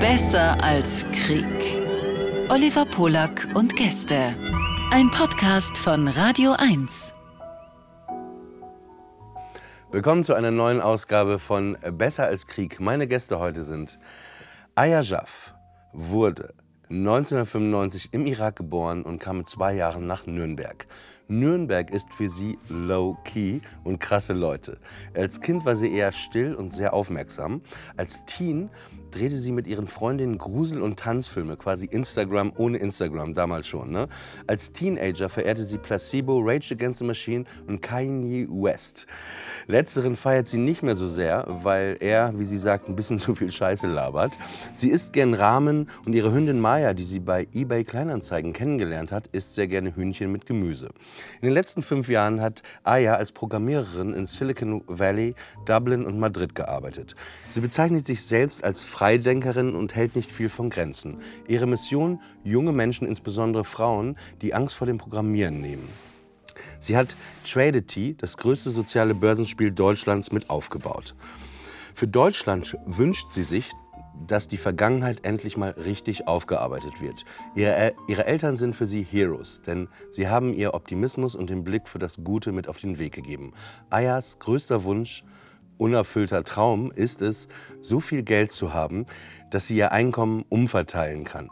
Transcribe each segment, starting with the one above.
Besser als Krieg. Oliver Polak und Gäste. Ein Podcast von Radio 1. Willkommen zu einer neuen Ausgabe von Besser als Krieg. Meine Gäste heute sind Aya Jaff, wurde 1995 im Irak geboren und kam mit zwei Jahren nach Nürnberg. Nürnberg ist für sie low-key und krasse Leute. Als Kind war sie eher still und sehr aufmerksam. Als Teen drehte sie mit ihren Freundinnen Grusel- und Tanzfilme, quasi Instagram ohne Instagram, damals schon. Ne? Als Teenager verehrte sie Placebo, Rage Against the Machine und Kanye West. Letzteren feiert sie nicht mehr so sehr, weil er, wie sie sagt, ein bisschen zu viel Scheiße labert. Sie isst gern Ramen und ihre Hündin Maya, die sie bei eBay Kleinanzeigen kennengelernt hat, isst sehr gerne Hühnchen mit Gemüse. In den letzten fünf Jahren hat Aya als Programmiererin in Silicon Valley, Dublin und Madrid gearbeitet. Sie bezeichnet sich selbst als Freidenkerin und hält nicht viel von Grenzen. Ihre Mission, junge Menschen, insbesondere Frauen, die Angst vor dem Programmieren nehmen. Sie hat Tradety, das größte soziale Börsenspiel Deutschlands, mit aufgebaut. Für Deutschland wünscht sie sich, dass die Vergangenheit endlich mal richtig aufgearbeitet wird. Ihre, ihre, Eltern sind für sie Heroes, denn sie haben ihr Optimismus und den Blick für das Gute mit auf den Weg gegeben. Ayas größter Wunsch, unerfüllter Traum ist es, so viel Geld zu haben, dass sie ihr Einkommen umverteilen kann.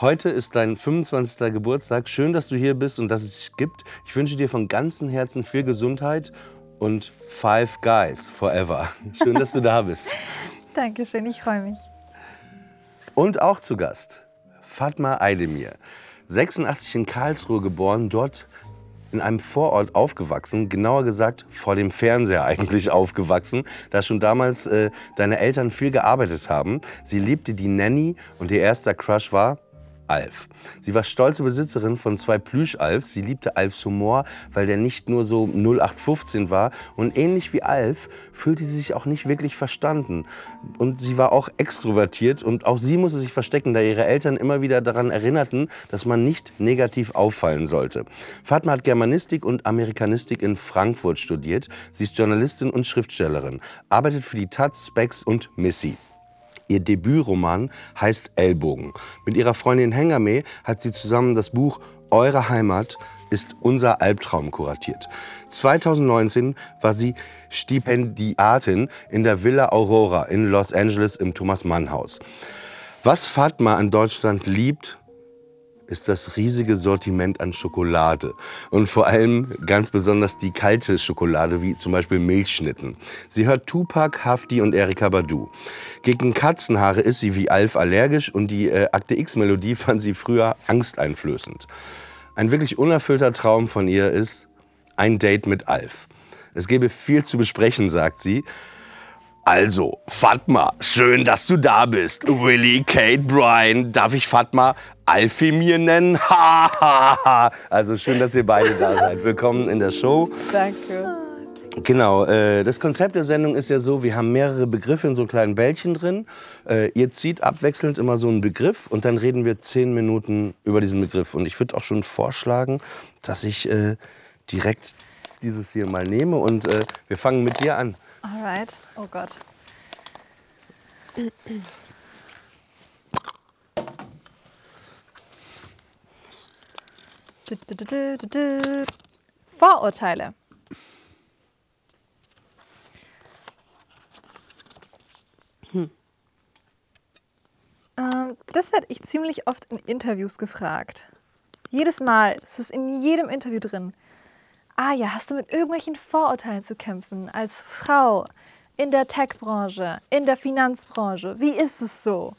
Heute ist dein 25. Geburtstag. Schön, dass du hier bist und dass es dich gibt. Ich wünsche dir von ganzem Herzen viel Gesundheit und Five Guys forever. Schön, dass du da bist. Dankeschön, ich freue mich. Und auch zu Gast Fatma Aydemir. 86 in Karlsruhe geboren, dort in einem Vorort aufgewachsen, genauer gesagt vor dem Fernseher eigentlich aufgewachsen, da schon damals äh, deine Eltern viel gearbeitet haben. Sie liebte die Nanny und ihr erster Crush war Alf. Sie war stolze Besitzerin von zwei Plüsch-Alfs. Sie liebte Alfs Humor, weil der nicht nur so 0815 war. Und ähnlich wie Alf fühlte sie sich auch nicht wirklich verstanden. Und sie war auch extrovertiert und auch sie musste sich verstecken, da ihre Eltern immer wieder daran erinnerten, dass man nicht negativ auffallen sollte. Fatma hat Germanistik und Amerikanistik in Frankfurt studiert. Sie ist Journalistin und Schriftstellerin, arbeitet für die Taz, Specs und Missy. Ihr Debütroman heißt Ellbogen. Mit ihrer Freundin Hengame hat sie zusammen das Buch Eure Heimat ist unser Albtraum kuratiert. 2019 war sie Stipendiatin in der Villa Aurora in Los Angeles im Thomas Mann Haus. Was Fatma an Deutschland liebt, ist das riesige Sortiment an Schokolade. Und vor allem ganz besonders die kalte Schokolade, wie zum Beispiel Milchschnitten. Sie hört Tupac, Hafti und Erika Badu. Gegen Katzenhaare ist sie wie Alf allergisch und die äh, Akte X-Melodie fand sie früher angsteinflößend. Ein wirklich unerfüllter Traum von ihr ist ein Date mit Alf. Es gäbe viel zu besprechen, sagt sie. Also, Fatma, schön, dass du da bist. Willy, Kate, Brian, darf ich Fatma Alfie mir nennen? also schön, dass ihr beide da seid. Willkommen in der Show. Danke. Genau, äh, das Konzept der Sendung ist ja so, wir haben mehrere Begriffe in so kleinen Bällchen drin. Äh, ihr zieht abwechselnd immer so einen Begriff und dann reden wir zehn Minuten über diesen Begriff. Und ich würde auch schon vorschlagen, dass ich äh, direkt dieses hier mal nehme und äh, wir fangen mit dir an. Alright. Oh Gott. Vorurteile. Hm. Ähm, das werde ich ziemlich oft in Interviews gefragt. Jedes Mal. Das ist in jedem Interview drin. Ah ja, hast du mit irgendwelchen Vorurteilen zu kämpfen als Frau in der Tech-Branche, in der Finanzbranche? Wie ist es so?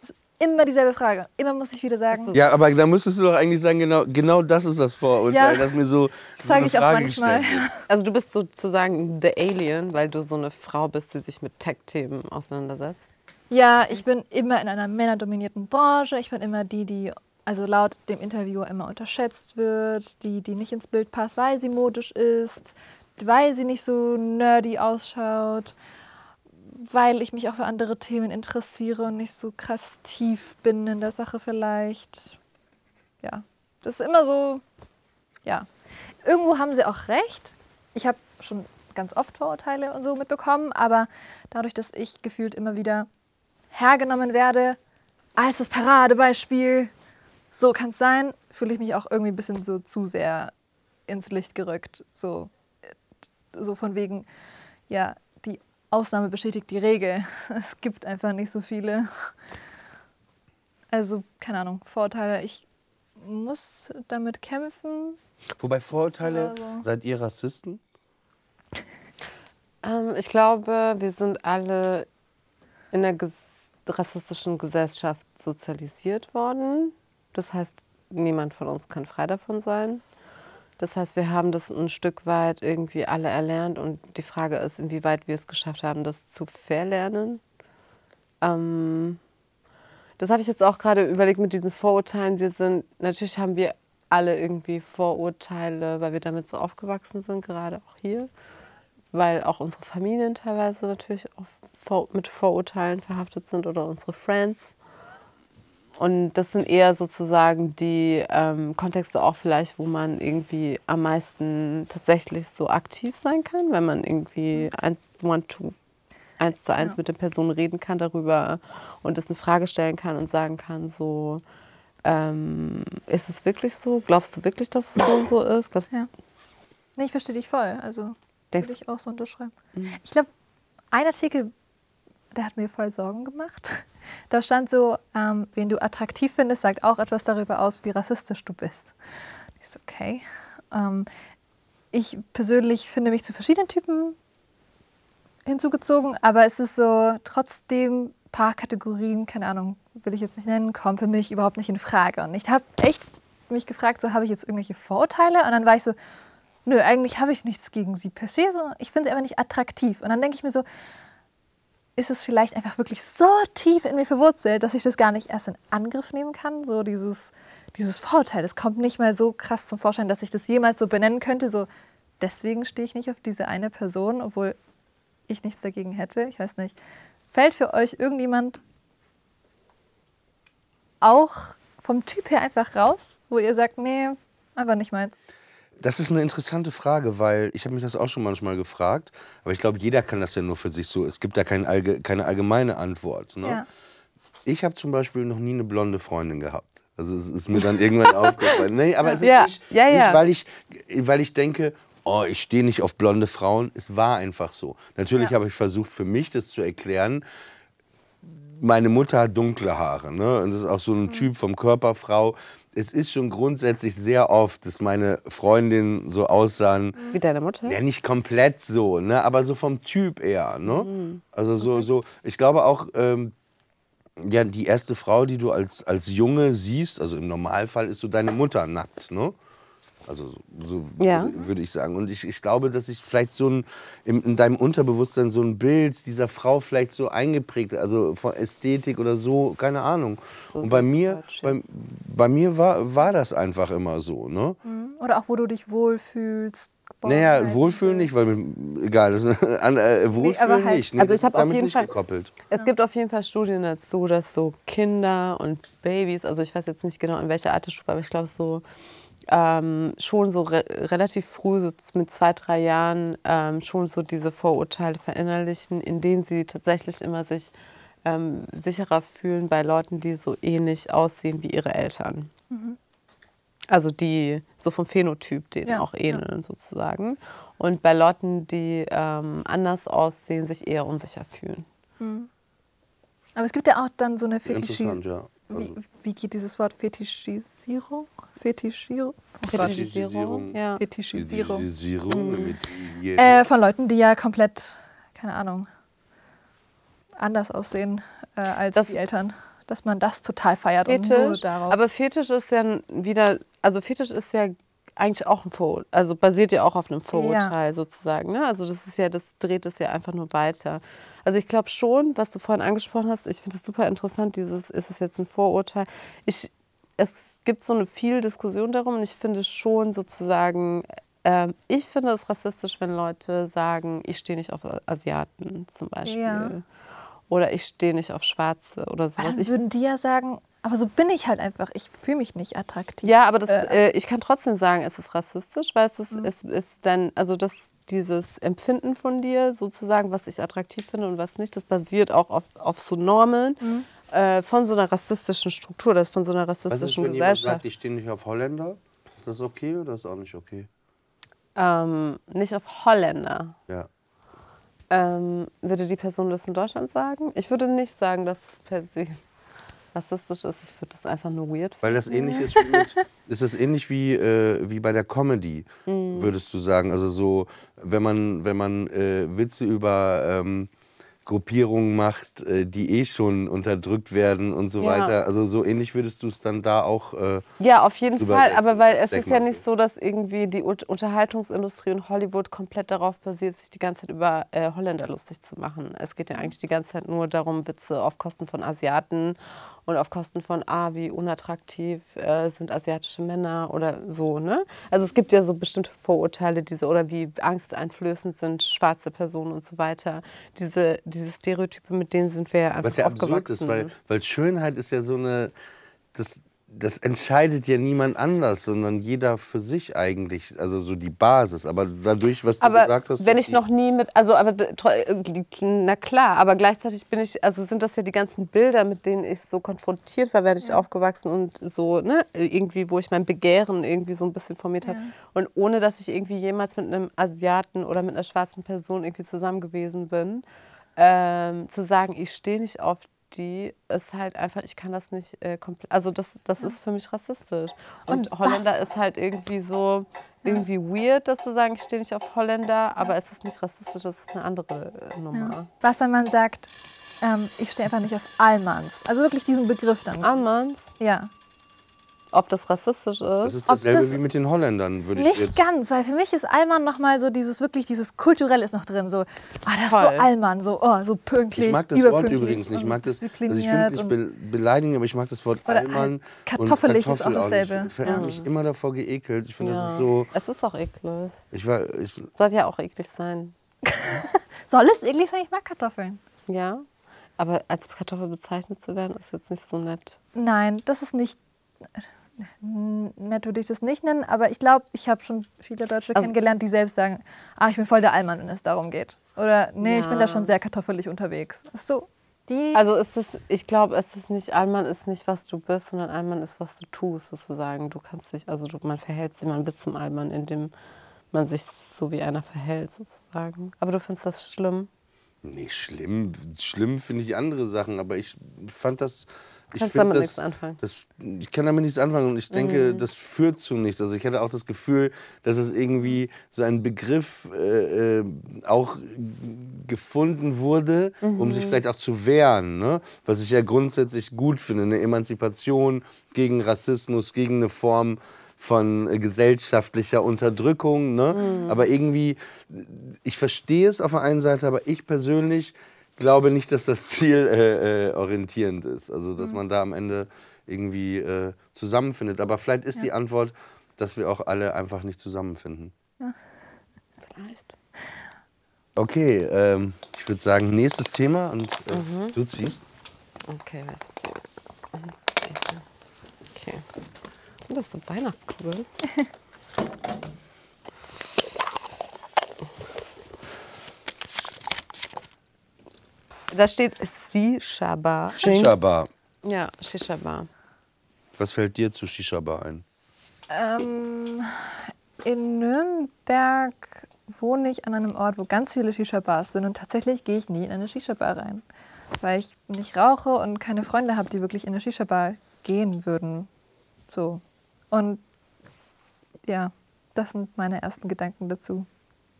Das ist immer dieselbe Frage. Immer muss ich wieder sagen. Ja, aber da müsstest du doch eigentlich sagen, genau, genau das ist das Vorurteil, ja, das mir so. Das sage ich auch manchmal. Also du bist sozusagen the Alien, weil du so eine Frau bist, die sich mit Tech-Themen auseinandersetzt. Ja, ich bin immer in einer männerdominierten Branche. Ich bin immer die, die also laut dem Interviewer immer unterschätzt wird, die, die nicht ins Bild passt, weil sie modisch ist, weil sie nicht so nerdy ausschaut, weil ich mich auch für andere Themen interessiere und nicht so krass tief bin in der Sache vielleicht. Ja, das ist immer so, ja. Irgendwo haben sie auch recht. Ich habe schon ganz oft Vorurteile und so mitbekommen, aber dadurch, dass ich gefühlt immer wieder hergenommen werde als das Paradebeispiel. So kann es sein, fühle ich mich auch irgendwie ein bisschen so zu sehr ins Licht gerückt. So, äh, so von wegen, ja, die Ausnahme bestätigt die Regel. Es gibt einfach nicht so viele. Also, keine Ahnung, Vorurteile. Ich muss damit kämpfen. Wobei Vorurteile, Also. seid ihr Rassisten? Ähm, ich glaube, wir sind alle in der ges rassistischen Gesellschaft sozialisiert worden. Das heißt, niemand von uns kann frei davon sein. Das heißt, wir haben das ein Stück weit irgendwie alle erlernt und die Frage ist, inwieweit wir es geschafft haben, das zu verlernen. Ähm, das habe ich jetzt auch gerade überlegt mit diesen Vorurteilen. Wir sind, natürlich haben wir alle irgendwie Vorurteile, weil wir damit so aufgewachsen sind, gerade auch hier. Weil auch unsere Familien teilweise natürlich mit Vorurteilen verhaftet sind oder unsere Friends. Und das sind eher sozusagen die ähm, Kontexte auch vielleicht, wo man irgendwie am meisten tatsächlich so aktiv sein kann, wenn man irgendwie eins, one, two, eins zu eins Ja. mit den Personen reden kann darüber und es eine Frage stellen kann und sagen kann, so, ähm, ist es wirklich so? Glaubst du wirklich, dass es so und so ist? Glaubst, Ja. Nee, ich verstehe dich voll. Also Denkst würde ich auch so unterschreiben. Ich glaube, ein Artikel, der hat mir voll Sorgen gemacht. Da stand so, ähm, wen du attraktiv findest, sagt auch etwas darüber aus, wie rassistisch du bist. Ich so, okay. Ähm, ich persönlich finde mich zu verschiedenen Typen hinzugezogen, aber es ist so trotzdem ein paar Kategorien, keine Ahnung, will ich jetzt nicht nennen, kommen für mich überhaupt nicht in Frage. Und ich habe echt mich gefragt, so habe ich jetzt irgendwelche Vorurteile? Und dann war ich so, nö, eigentlich habe ich nichts gegen sie per se, sondern ich finde sie einfach nicht attraktiv. Und dann denke ich mir so, ist es vielleicht einfach wirklich so tief in mir verwurzelt, dass ich das gar nicht erst in Angriff nehmen kann? So dieses, dieses Vorurteil, das kommt nicht mal so krass zum Vorschein, dass ich das jemals so benennen könnte. So, deswegen stehe ich nicht auf diese eine Person, obwohl ich nichts dagegen hätte. Ich weiß nicht. Fällt für euch irgendjemand auch vom Typ her einfach raus, wo ihr sagt, nee, einfach nicht meins? Das ist eine interessante Frage, weil ich habe mich das auch schon manchmal gefragt. Aber ich glaube, jeder kann das ja nur für sich so. Es gibt da kein allge keine allgemeine Antwort. Ne? Ja. Ich habe zum Beispiel noch nie eine blonde Freundin gehabt. Also es ist mir dann irgendwann aufgefallen. Nee, aber es ist Ja, nicht, ja, nicht weil, ich, weil ich denke, oh, ich stehe nicht auf blonde Frauen. Es war einfach so. Natürlich habe ich versucht, für mich das zu erklären. Meine Mutter hat dunkle Haare. Ne? Und das ist auch so ein Typ vom Körperfrau. Es ist schon grundsätzlich sehr oft, dass meine Freundinnen so aussahen, Wie deine Mutter? ja, nicht komplett so, ne? aber so vom Typ eher. Ne? Also so, so, ich glaube auch, ähm, ja, die erste Frau, die du als, als Junge siehst, also im Normalfall ist so deine Mutter nackt. Ne? Also so, so Ja. würde, ich sagen. Und ich, ich glaube, dass ich vielleicht so ein, im, in deinem Unterbewusstsein so ein Bild dieser Frau vielleicht so eingeprägt, also von Ästhetik oder so, keine Ahnung. Und bei mir, bei, bei mir war, war das einfach immer so. Ne? Oder auch, wo du dich wohlfühlst. Naja. Wohlfühlen nicht, weil mir- egal, das, an, äh, Wohlfühlen aber halt- nicht. Nee, Also ich hab ist damit auf jeden Fall- gekoppelt. Es gibt auf jeden Fall Studien dazu, dass so Kinder und Babys, also ich weiß jetzt nicht genau in welcher Altersstufe, aber ich glaube so ähm, schon so re relativ früh, so mit zwei, drei Jahren, ähm, schon so diese Vorurteile verinnerlichen, indem sie tatsächlich immer sich ähm, sicherer fühlen bei Leuten, die so ähnlich aussehen wie ihre Eltern. Also die so vom Phänotyp denen Ja, auch ja. ähneln sozusagen. Und bei Leuten, die ähm, anders aussehen, sich eher unsicher fühlen. Aber es gibt ja auch dann so eine Interessant, Fetischi ja. wie, wie geht dieses Wort Fetischisierung? Fetischierung? Oh. Fetischisierung, ja. Fetischisierung. Fetischisierung mit Hygiene. Äh, von Leuten, die ja komplett, keine Ahnung, anders aussehen äh, als Das- die Eltern. Dass man das total feiert und nur Fetisch. darauf. Aber Fetisch ist ja wieder, also Fetisch ist ja eigentlich auch ein Vorurteil, also basiert ja auch auf einem Vorurteil sozusagen. Ne? Also das ist ja, das dreht es ja einfach nur weiter. Also ich glaube schon, was du vorhin angesprochen hast, ich finde es super interessant, dieses, ist es jetzt ein Vorurteil? Ich, es gibt so eine viel Diskussion darum und ich finde schon sozusagen, ähm, ich finde es rassistisch, wenn Leute sagen, ich stehe nicht auf Asiaten zum Beispiel. Ja. Oder ich stehe nicht auf Schwarze oder sowas. dann Ich würden die ja sagen, aber so bin ich halt einfach. Ich fühle mich nicht attraktiv. Ja, aber das, Äh, äh, ich kann trotzdem sagen, es ist rassistisch, weil es ist, Mhm. es ist dann, also das dieses Empfinden von dir, sozusagen, was ich attraktiv finde und was nicht, das basiert auch auf, auf so Normen Mhm. äh, von so einer rassistischen Struktur, das von so einer Was ist, rassistischen wenn jemand Gesellschaft. sagt, ich stehe nicht auf Holländer? Ist das okay oder ist auch nicht okay? ähm, nicht auf Holländer. Ja. Ähm, würde die Person das in Deutschland sagen? Ich würde nicht sagen, dass es per se rassistisch ist. Ich würde das einfach nur weird Weil das ähnlich ist wie mit, ist das ähnlich wie, äh, wie bei der Comedy, Mhm. würdest du sagen. Also so, wenn man, wenn man äh, Witze über ähm, Gruppierungen macht, äh, die eh schon unterdrückt werden und so Ja. weiter. Also so ähnlich würdest du es dann da auch. Äh, Ja, auf jeden Fall. Aber weil es ist ja nicht so, dass irgendwie die Unterhaltungsindustrie und Hollywood komplett darauf basiert, sich die ganze Zeit über äh, Holländer lustig zu machen. Es geht ja eigentlich die ganze Zeit nur darum, Witze auf Kosten von Asiaten und auf Kosten von, ah, wie unattraktiv äh, sind asiatische Männer oder so, ne? Also es gibt ja so bestimmte Vorurteile, diese oder wie angsteinflößend sind schwarze Personen und so weiter. Diese, diese Stereotype, mit denen sind wir ja einfach was ja absurd ist, weil, weil Schönheit ist ja so eine. Das, das entscheidet ja niemand anders, sondern jeder für sich eigentlich. Also so die Basis. Aber dadurch, was du aber gesagt hast. wenn ich noch nie mit, also aber äh, na klar, aber gleichzeitig bin ich, also sind das ja die ganzen Bilder, mit denen ich so konfrontiert war, werde ich aufgewachsen und so, ne, irgendwie, wo ich mein Begehren irgendwie so ein bisschen formiert habe. Und ohne, dass ich irgendwie jemals mit einem Asiaten oder mit einer schwarzen Person irgendwie zusammen gewesen bin, ähm, zu sagen, ich stehe nicht auf die, ist halt einfach, ich kann das nicht äh, komplett, also das, das ist für mich rassistisch. Und, Und Holländer was- ist halt irgendwie so, irgendwie weird, das zu sagen, ich stehe nicht auf Holländer, aber es ist nicht rassistisch, das ist eine andere äh, Nummer. Was, wenn man sagt, ähm, ich stehe einfach nicht auf Almans. Also wirklich diesen Begriff dann. Almans, Ja. Ob das rassistisch Das ist. ist ob dasselbe das- wie mit den Holländern, würde ich Nicht jetzt. ganz, weil für mich ist Alman nochmal so dieses wirklich, dieses Kulturelle ist noch drin. So, ah, das ist so Alman, so, oh, so pünktlich. Ich mag das Wort überpünktlich übrigens nicht. Ich mag das, also ich finde diszipliniert es nicht be beleidigend, aber ich mag das Wort Oder Allmann. kartoffelig und ist auch Kartoffel dasselbe. nicht. Ich habe mich immer davor geekelt. Ich finde, das Ja. ist so. Es ist auch eklig. Ich war, ich, Soll ja auch eklig sein. Soll es eklig sein? Ich mag Kartoffeln. Ja. Aber als Kartoffel bezeichnet zu werden, ist jetzt nicht so nett. Nein, das ist nicht. Nett würde ich das nicht nennen, aber ich glaube, ich habe schon viele Deutsche Also- kennengelernt, die selbst sagen, ah, ich bin voll der Allmann, wenn es darum geht. Oder nee, ich bin da Ja. schon sehr kartoffelig unterwegs. So, die. Also ist es, ich glaube, es ist nicht, Allmann ist nicht, was du bist, sondern Allmann ist, was du tust, sozusagen. Du kannst dich, also du, man verhält sich, man wird zum Allmann, indem man sich so wie einer verhält, sozusagen. Aber du findest das schlimm. Nee, schlimm. Schlimm finde ich andere Sachen, aber ich fand das. Ich Kannst find damit das, nichts anfangen. Das, ich kann damit nichts anfangen und ich denke, das führt zu nichts. Also ich hatte auch das Gefühl, dass es irgendwie so ein Begriff äh, äh, auch gefunden wurde, um sich vielleicht auch zu wehren. Ne? Was ich ja grundsätzlich gut finde, eine Emanzipation gegen Rassismus, gegen eine Form von äh, gesellschaftlicher Unterdrückung. Ne? Aber irgendwie, ich verstehe es auf der einen Seite, aber ich persönlich glaube nicht, dass das Ziel äh, äh, orientierend ist. Also, dass man da am Ende irgendwie äh, zusammenfindet. Aber vielleicht ist die Antwort, dass wir auch alle einfach nicht zusammenfinden. Vielleicht. Okay, ähm, ich würde sagen, nächstes Thema und äh, du ziehst. Okay, was? Okay. Sind das so Weihnachtskugeln? Da steht Shisha Bar. Shisha Bar. Ja, Shisha Bar. Was fällt dir zu Shisha Bar ein? Ähm, in Nürnberg wohne ich an einem Ort, wo ganz viele Shisha-Bars sind und tatsächlich gehe ich nie in eine Shisha-Bar rein, weil ich nicht rauche und keine Freunde habe, die wirklich in eine Shisha-Bar gehen würden. So. Und ja, das sind meine ersten Gedanken dazu.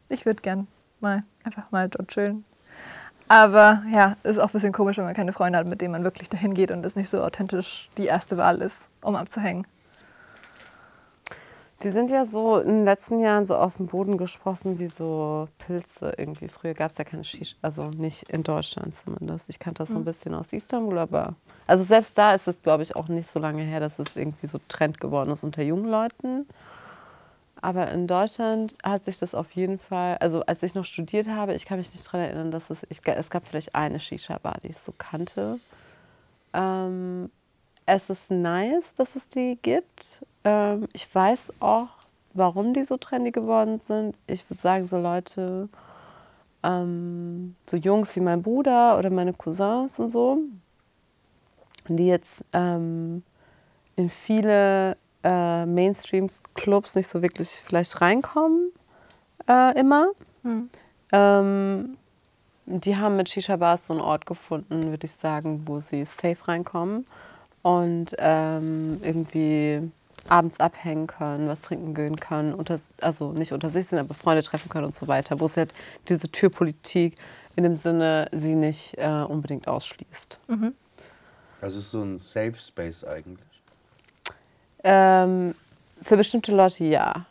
Ich würde gern mal einfach mal dort chillen. Aber ja, ist auch ein bisschen komisch, wenn man keine Freunde hat, mit denen man wirklich dahin geht und es nicht so authentisch die erste Wahl ist, um abzuhängen. Die sind ja so in den letzten Jahren so aus dem Boden gesprossen wie so Pilze irgendwie. Früher gab es ja keine Shisha, also nicht in Deutschland zumindest. Ich kannte das so ein bisschen aus Istanbul, aber also selbst da ist es, glaube ich, auch nicht so lange her, dass es irgendwie so Trend geworden ist unter jungen Leuten. Aber in Deutschland hat sich das auf jeden Fall, also als ich noch studiert habe, ich kann mich nicht daran erinnern, dass es, ich, es gab vielleicht eine Shisha-Bar, die ich so kannte. Ähm, es ist nice, dass es die gibt. Ähm, ich weiß auch, warum die so trendy geworden sind. Ich würde sagen, so Leute, ähm, so Jungs wie mein Bruder oder meine Cousins und so, die jetzt ähm, in viele äh, Mainstream-Clubs nicht so wirklich vielleicht reinkommen, äh, immer. Hm. Ähm, die haben mit Shisha-Bars so einen Ort gefunden, würde ich sagen, wo sie safe reinkommen und ähm, irgendwie abends abhängen können, was trinken gehen können, unter, also nicht unter sich sind, aber Freunde treffen können und so weiter, wo es halt diese Türpolitik in dem Sinne sie nicht äh, unbedingt ausschließt. Also es ist so ein Safe Space eigentlich. Ähm, für bestimmte Leute ja.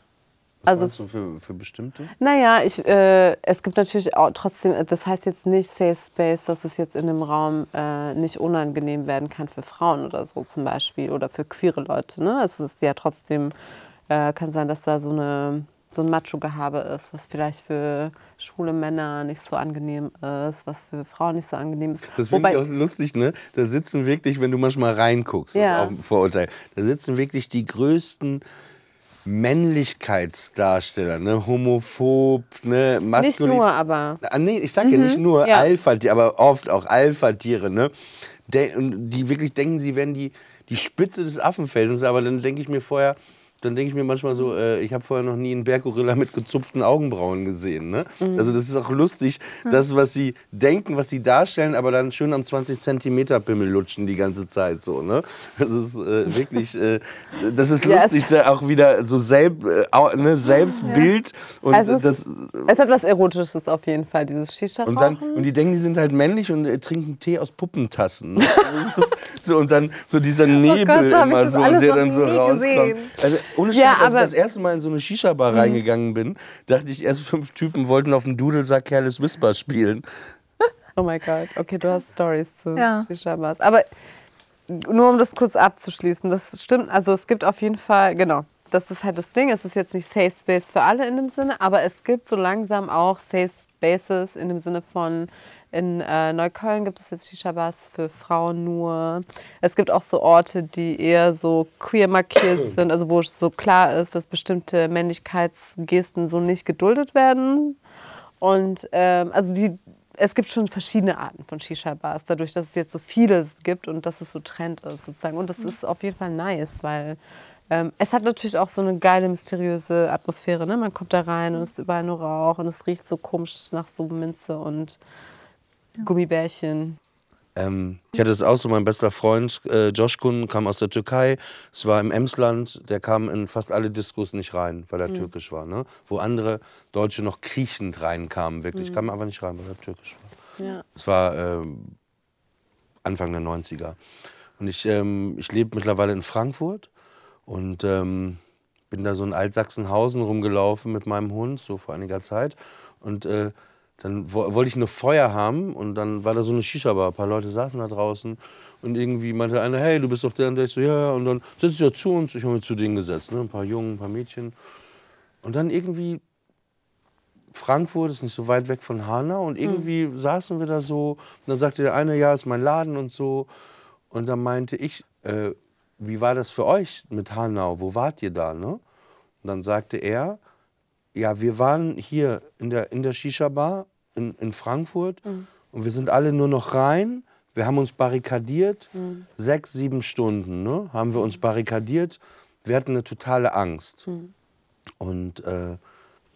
Was Also du für, für bestimmte? Naja, ich, äh, es gibt natürlich auch trotzdem, das heißt jetzt nicht Safe Space, dass es jetzt in dem Raum äh, nicht unangenehm werden kann für Frauen oder so zum Beispiel oder für queere Leute. Ne? Es ist ja trotzdem, äh, kann sein, dass da so, eine, so ein Macho-Gehabe ist, was vielleicht für schwule Männer nicht so angenehm ist, was für Frauen nicht so angenehm ist. Das finde ich auch lustig, ne? Da sitzen wirklich, wenn du manchmal reinguckst, das Ja. ist auch ein Vorurteil, da sitzen wirklich die größten Männlichkeitsdarsteller, ne? Homophob, ne? Nicht Maskulin. nur, aber Ah, nee, ich sag ja nicht nur ja. Alpha, aber oft auch Alpha-Tiere, ne? De die wirklich denken, sie wären die, die Spitze des Affenfelsens, aber dann denke ich mir vorher, dann denke ich mir manchmal so, äh, ich habe vorher noch nie einen Berggorilla mit gezupften Augenbrauen gesehen. Ne? Mhm. Also das ist auch lustig, das, was sie denken, was sie darstellen, aber dann schön am 20 Zentimeter Pimmel lutschen die ganze Zeit so. Ne? Das ist äh, wirklich, äh, das ist Ja, lustig, da auch wieder so selb, äh, ne, Selbstbild und Also es das es hat was Erotisches auf jeden Fall, dieses Shisha-Rauchen. und, dann, und die denken, die sind halt männlich und äh, trinken Tee aus Puppentassen. ne? So, und dann so dieser Nebel Oh Gott, so immer so, der dann so rauskommt. Also ohne Scheiß, Ja, als ich das erste Mal in so eine Shisha-Bar reingegangen bin, dachte ich, erst fünf Typen wollten auf dem Dudelsack Careless Whisper spielen. Oh mein Gott, okay, du hast Stories zu Ja. Shisha-Bars. Aber nur um das kurz abzuschließen, das stimmt, also es gibt auf jeden Fall, genau, das ist halt das Ding, es ist jetzt nicht Safe Space für alle in dem Sinne, aber es gibt so langsam auch Safe Spaces in dem Sinne von, in äh, Neukölln gibt es jetzt Shisha-Bars für Frauen nur. Es gibt auch so Orte, die eher so queer markiert sind, also wo es so klar ist, dass bestimmte Männlichkeitsgesten so nicht geduldet werden. Und ähm, also die, es gibt schon verschiedene Arten von Shisha-Bars, dadurch, dass es jetzt so viele gibt und dass es so Trend ist sozusagen. Und das ist auf jeden Fall nice, weil ähm, es hat natürlich auch so eine geile, mysteriöse Atmosphäre. Ne? Man kommt da rein und es ist überall nur Rauch und es riecht so komisch nach so Minze und Gummibärchen. Ähm, ich hatte es auch so, mein bester Freund äh, Josh Kun kam aus der Türkei. Es war im Emsland, der kam in fast alle Diskos nicht rein, weil er Mhm. türkisch war. Ne? Wo andere Deutsche noch kriechend reinkamen, wirklich. Mhm. Kam aber nicht rein, weil er türkisch war. Ja. Es war ähm, Anfang der 90er. Und ich, ähm, ich lebe mittlerweile in Frankfurt und ähm, bin da so in Altsachsenhausen rumgelaufen mit meinem Hund, so vor einiger Zeit. Und äh, dann wo, wollte ich nur Feuer haben und dann war da so eine Shisha-Bar. Ein paar Leute saßen da draußen und irgendwie meinte einer, hey, du bist doch der und der. Ich so, ja, ja. Und dann setz dich ja zu uns. Ich habe mich zu denen gesetzt, ne? ein paar Jungen, ein paar Mädchen. Und dann irgendwie Frankfurt ist nicht so weit weg von Hanau und irgendwie saßen wir da so. Und dann sagte der eine, ja, ist mein Laden und so. Und dann meinte ich, äh, wie war das für euch mit Hanau? Wo wart ihr da? Ne? Und dann sagte er, ja, wir waren hier in der, in der Shisha-Bar in, in Frankfurt. Und wir sind alle nur noch rein. Wir haben uns barrikadiert, sechs, sieben Stunden ne, haben wir uns barrikadiert. Wir hatten eine totale Angst. Und äh,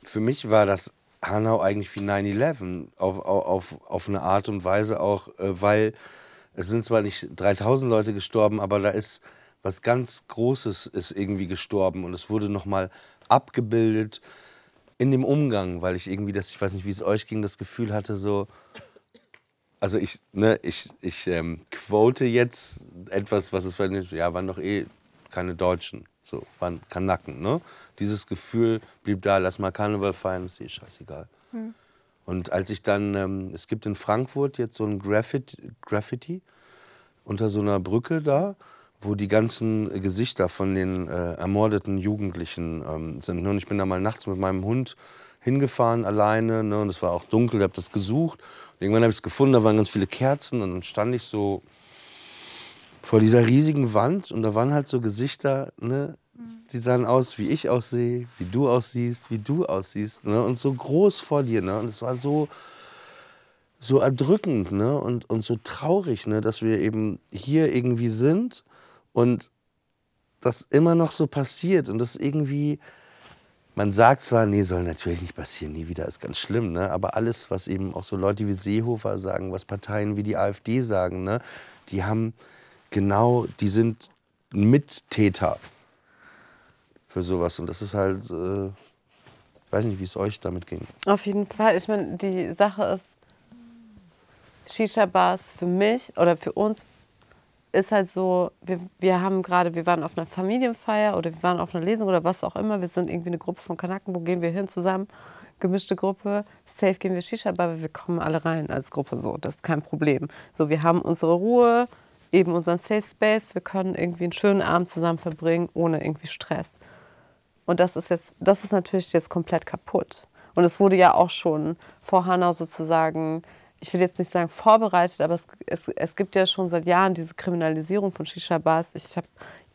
für mich war das Hanau eigentlich wie 9-11 auf, auf, auf, auf eine Art und Weise auch, äh, weil es sind zwar nicht 3000 Leute gestorben, aber da ist was ganz Großes ist irgendwie gestorben. Und es wurde nochmal abgebildet in dem Umgang, weil ich irgendwie das, ich weiß nicht, wie es euch ging, das Gefühl hatte so, also ich, ne, ich, ich ähm, quote jetzt etwas, was es, ja, waren doch eh keine Deutschen, so, waren Kanaken, ne? Dieses Gefühl blieb da, lass mal Karneval feiern, ist eh scheißegal. Und als ich dann, ähm, es gibt in Frankfurt jetzt so ein Graffiti, Graffiti unter so einer Brücke da, wo die ganzen Gesichter von den äh, ermordeten Jugendlichen ähm, sind. ne? Und ich bin da mal nachts mit meinem Hund hingefahren, alleine, ne? und es war auch dunkel, ich habe das gesucht. Und irgendwann habe ich es gefunden, da waren ganz viele Kerzen und dann stand ich so vor dieser riesigen Wand und da waren halt so Gesichter, ne, Die sahen aus, wie ich aussehe, wie du aussiehst, wie du aussiehst. Ne? Und so groß vor dir. Ne? Und es war so, so erdrückend ne? und, und so traurig, ne? dass wir eben hier irgendwie sind und das immer noch so passiert. Und das irgendwie, man sagt zwar, nee, soll natürlich nicht passieren, nie wieder, ist ganz schlimm. Ne? Aber alles, was eben auch so Leute wie Seehofer sagen, was Parteien wie die AfD sagen, ne? die haben genau, die sind Mittäter für sowas. Und das ist halt, äh, weiß nicht, wie es euch damit ging. Auf jeden Fall. Ich meine, die Sache ist, Shisha-Bars für mich oder für uns ist halt so, wir, wir haben gerade, wir waren auf einer Familienfeier oder wir waren auf einer Lesung oder was auch immer. Wir sind irgendwie eine Gruppe von Kanaken, wo gehen wir hin zusammen? Gemischte Gruppe, safe gehen wir Shisha-Bar, aber wir kommen alle rein als Gruppe so. Das ist kein Problem. So, wir haben unsere Ruhe, eben unseren Safe Space. Wir können irgendwie einen schönen Abend zusammen verbringen, ohne irgendwie Stress. Und das ist jetzt, das ist natürlich jetzt komplett kaputt. Und es wurde ja auch schon vor Hanau sozusagen, ich will jetzt nicht sagen vorbereitet, aber es, es, es gibt ja schon seit Jahren diese Kriminalisierung von Shisha-Bars. Ich habe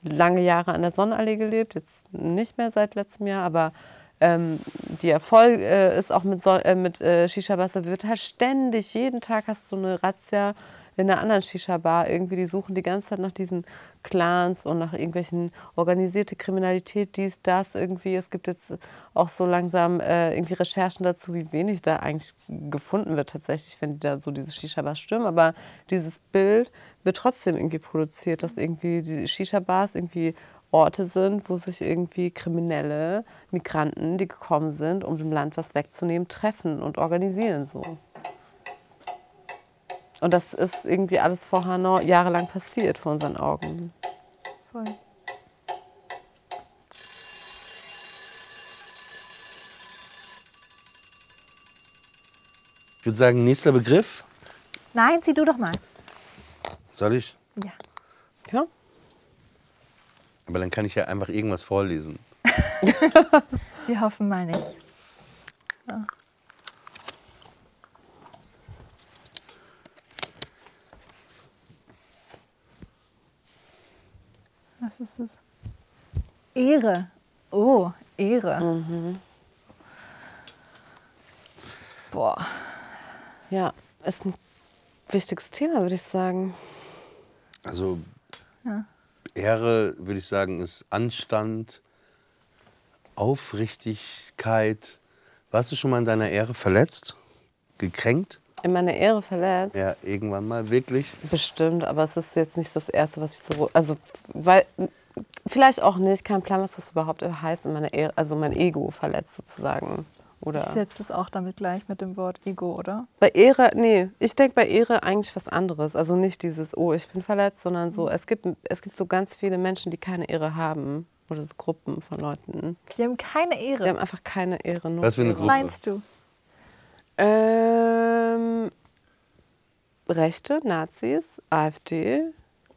lange Jahre an der Sonnenallee gelebt, jetzt nicht mehr seit letztem Jahr, aber ähm, die Erfolg äh, ist auch mit, so äh, mit äh, Shisha-Bars, da wird halt ständig, jeden Tag hast du eine Razzia in einer anderen Shisha-Bar irgendwie, die suchen die ganze Zeit nach diesen Clans und nach irgendwelchen organisierte Kriminalität, dies, das irgendwie. Es gibt jetzt auch so langsam äh, irgendwie Recherchen dazu, wie wenig da eigentlich gefunden wird tatsächlich, wenn die da so diese Shisha-Bars stürmen. Aber dieses Bild wird trotzdem irgendwie produziert, dass irgendwie die Shisha-Bars irgendwie Orte sind, wo sich irgendwie kriminelle Migranten, die gekommen sind, um dem Land was wegzunehmen, treffen und organisieren so. Und das ist irgendwie alles vor Hanau jahrelang passiert vor unseren Augen. Voll. Ich würde sagen, nächster Begriff. Nein, zieh du doch mal. Soll ich? Ja. Ja? Aber dann kann ich ja einfach irgendwas vorlesen. Wir hoffen mal nicht. Ja. Was ist es? Ehre. Oh, Ehre. Boah. Ja, ist ein wichtiges Thema, würde ich sagen. Also Ehre, würde ich sagen, ist Anstand, Aufrichtigkeit. Warst du schon mal in deiner Ehre verletzt? Gekränkt? In meiner Ehre verletzt. Ja, irgendwann mal, wirklich? Bestimmt, aber es ist jetzt nicht das Erste, was ich so. Also, weil. Vielleicht auch nicht, kein Plan, was das überhaupt heißt, in meiner Ehre, also mein Ego verletzt sozusagen. Oder Ich setze das auch damit gleich mit dem Wort Ego, oder? bei Ehre, nee, ich denke bei Ehre eigentlich was anderes. Also nicht dieses, oh, ich bin verletzt, sondern so, es gibt, es gibt so ganz viele Menschen, die keine Ehre haben. Oder so Gruppen von Leuten. Die haben keine Die Ehre. haben einfach keine Ehre. Nur Was für eine. Gruppe? meinst du? Ähm, Rechte, Nazis, AfD,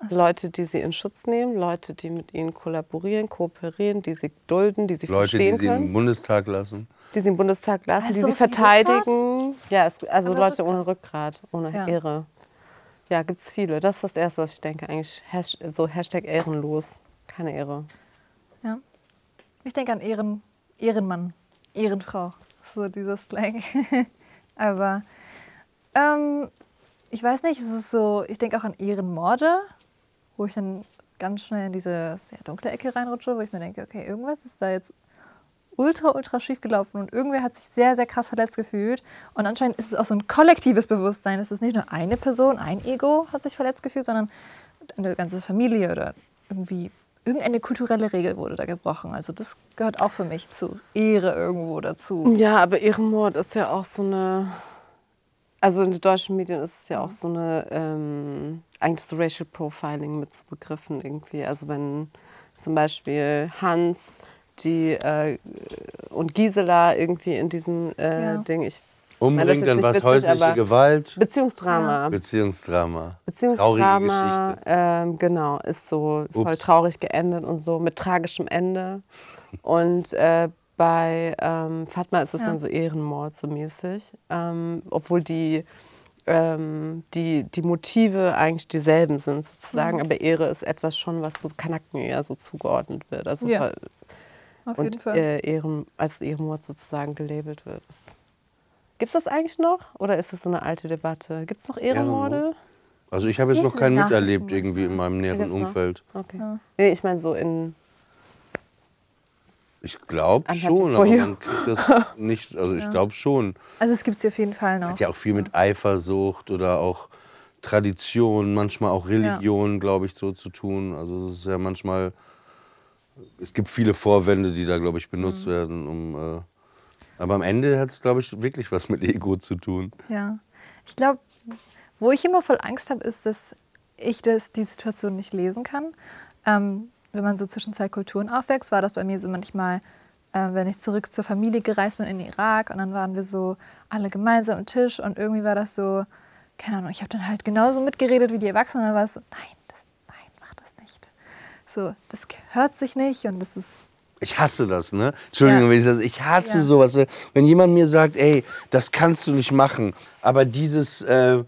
Leute, die sie in Schutz nehmen, Leute, die mit ihnen kollaborieren, kooperieren, die sie dulden, die sie Leute, die verstehen sie können, im Bundestag lassen. die sie im Bundestag lassen, Heißt die sie verteidigen. Ja, es, also Ohne Leute ohne Rückgrat, ohne Ja. Ehre. Ja, gibt es viele. Das ist das Erste, was ich denke. Eigentlich Has so Hashtag ehrenlos. Keine Ehre. Ja. Ich denke an Ehren, Ehrenmann, Ehrenfrau. So dieser Slang. Aber ähm, ich weiß nicht, es ist so, ich denke auch an Ehrenmorde, wo ich dann ganz schnell in diese sehr dunkle Ecke reinrutsche, wo ich mir denke, okay, irgendwas ist da jetzt ultra, ultra schief gelaufen und irgendwer hat sich sehr, sehr krass verletzt gefühlt. Und anscheinend ist es auch so ein kollektives Bewusstsein. Es ist nicht nur eine Person, ein Ego hat sich verletzt gefühlt, sondern eine ganze Familie oder irgendwie irgendeine kulturelle Regel wurde da gebrochen. Also das gehört auch für mich zu Ehre irgendwo dazu. Ja, aber Ehrenmord ist ja auch so eine. Also in den deutschen Medien ist es ja auch so eine. Ähm, eigentlich so Racial Profiling mit so Begriffen irgendwie. Also wenn zum Beispiel Hans die, äh, und Gisela irgendwie in diesem äh, Ja. Ding. Ich, Umbringt dann was witzig, häusliche Gewalt, Beziehungsdrama. Beziehungsdrama. Traurige Beziehungsdrama, Geschichte. ähm, genau, ist so voll Ups. traurig geendet und so mit tragischem Ende. Und äh, bei ähm, Fatma ist es Ja. dann so Ehrenmord so mäßig, ähm, obwohl die ähm, die, die Motive eigentlich dieselben sind sozusagen, aber Ehre ist etwas schon, was so Kanaken eher so zugeordnet wird. Also Ja, Auf und jeden Fall. Äh, Ehren, als Ehrenmord sozusagen gelabelt wird. Gibt es das eigentlich noch oder ist es so eine alte Debatte? Gibt es noch Ehrenmorde? Ehrenmord? Also ich Das habe jetzt noch keinen in miterlebt irgendwie in meinem näheren? Umfeld. Okay. Ja. Nee, ich meine so in. Ich glaube schon, aber you. man kriegt das nicht, also ich glaube schon. Also es gibt sie auf jeden Fall noch. Hat ja auch viel mit Eifersucht oder auch Tradition, manchmal auch Religion, glaube ich, so zu tun. Also es ist ja manchmal, es gibt viele Vorwände, die da, glaube ich, benutzt werden, um. Äh, aber am Ende hat es, glaube ich, wirklich was mit Ego zu tun. Ja. Ich glaube, wo ich immer voll Angst habe, ist, dass ich das, die Situation nicht lesen kann. Ähm, wenn man so zwischen zwei Kulturen aufwächst, war das bei mir so manchmal, äh, wenn ich zurück zur Familie gereist bin in den Irak und dann waren wir so alle gemeinsam am Tisch und irgendwie war das so, keine Ahnung, ich habe dann halt genauso mitgeredet wie die Erwachsenen und dann war es so, nein, das, nein, mach das nicht. So, das gehört sich nicht und das ist Ich hasse das, ne? Entschuldigung, Ja. wenn ich das. Ich hasse Ja. sowas. äh, Wenn jemand mir sagt, ey, das kannst du nicht machen, aber dieses, äh,